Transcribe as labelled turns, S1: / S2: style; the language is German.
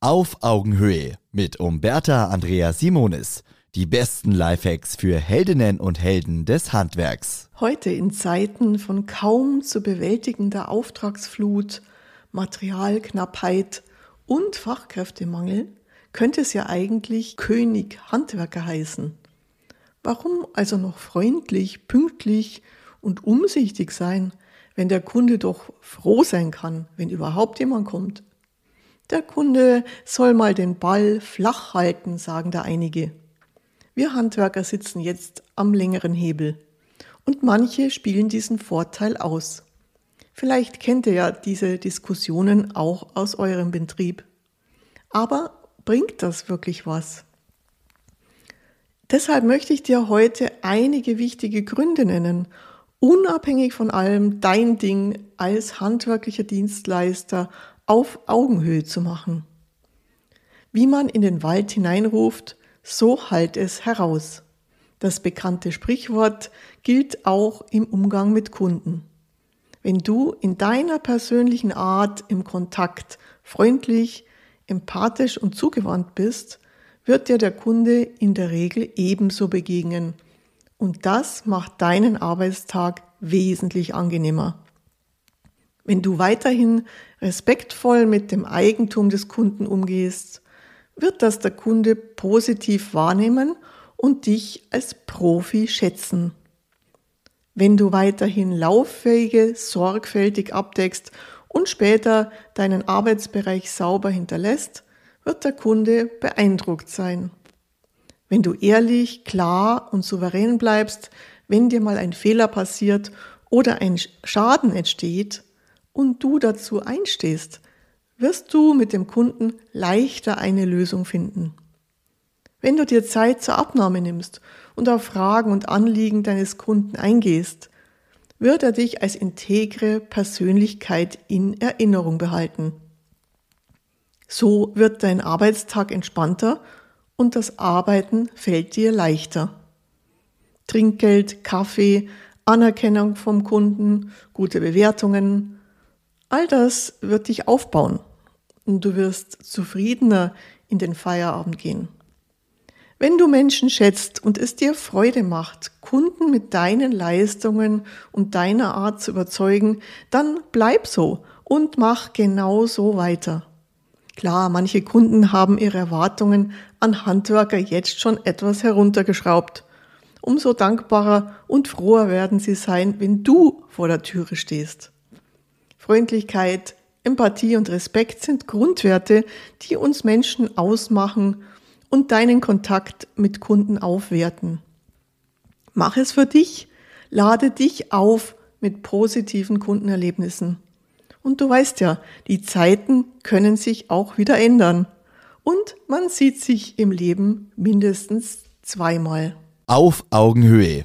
S1: Auf Augenhöhe mit Umberta Andrea Simonis. Die besten Lifehacks für Heldinnen und Helden des Handwerks.
S2: Heute in Zeiten von kaum zu bewältigender Auftragsflut, Materialknappheit und Fachkräftemangel könnte es ja eigentlich König Handwerker heißen. Warum also noch freundlich, pünktlich und umsichtig sein, wenn der Kunde doch froh sein kann, wenn überhaupt jemand kommt? Der Kunde soll mal den Ball flach halten, sagen da einige. Wir Handwerker sitzen jetzt am längeren Hebel und manche spielen diesen Vorteil aus. Vielleicht kennt ihr ja diese Diskussionen auch aus eurem Betrieb. Aber bringt das wirklich was? Deshalb möchte ich dir heute einige wichtige Gründe nennen, unabhängig von allem dein Ding als handwerklicher Dienstleister auf Augenhöhe zu machen. Wie man in den Wald hineinruft, so hallt es heraus. Das bekannte Sprichwort gilt auch im Umgang mit Kunden. Wenn du in deiner persönlichen Art im Kontakt freundlich, empathisch und zugewandt bist, wird dir der Kunde in der Regel ebenso begegnen. Und das macht deinen Arbeitstag wesentlich angenehmer. Wenn du weiterhin respektvoll mit dem Eigentum des Kunden umgehst, wird das der Kunde positiv wahrnehmen und dich als Profi schätzen. Wenn du weiterhin lauffähige, sorgfältig abdeckst und später deinen Arbeitsbereich sauber hinterlässt, wird der Kunde beeindruckt sein. Wenn du ehrlich, klar und souverän bleibst, wenn dir mal ein Fehler passiert oder ein Schaden entsteht, und du dazu einstehst, wirst du mit dem Kunden leichter eine Lösung finden. Wenn du dir Zeit zur Abnahme nimmst und auf Fragen und Anliegen deines Kunden eingehst, wird er dich als integre Persönlichkeit in Erinnerung behalten. So wird dein Arbeitstag entspannter und das Arbeiten fällt dir leichter. Trinkgeld, Kaffee, Anerkennung vom Kunden, gute Bewertungen, All das wird dich aufbauen und du wirst zufriedener in den Feierabend gehen. Wenn du Menschen schätzt und es dir Freude macht, Kunden mit deinen Leistungen und deiner Art zu überzeugen, dann bleib so und mach genau so weiter. Klar, manche Kunden haben ihre Erwartungen an Handwerker jetzt schon etwas heruntergeschraubt. Umso dankbarer und froher werden sie sein, wenn du vor der Türe stehst. Freundlichkeit, Empathie und Respekt sind Grundwerte, die uns Menschen ausmachen und deinen Kontakt mit Kunden aufwerten. Mach es für dich, lade dich auf mit positiven Kundenerlebnissen. Und du weißt ja, die Zeiten können sich auch wieder ändern. Und man sieht sich im Leben mindestens zweimal.
S1: Auf Augenhöhe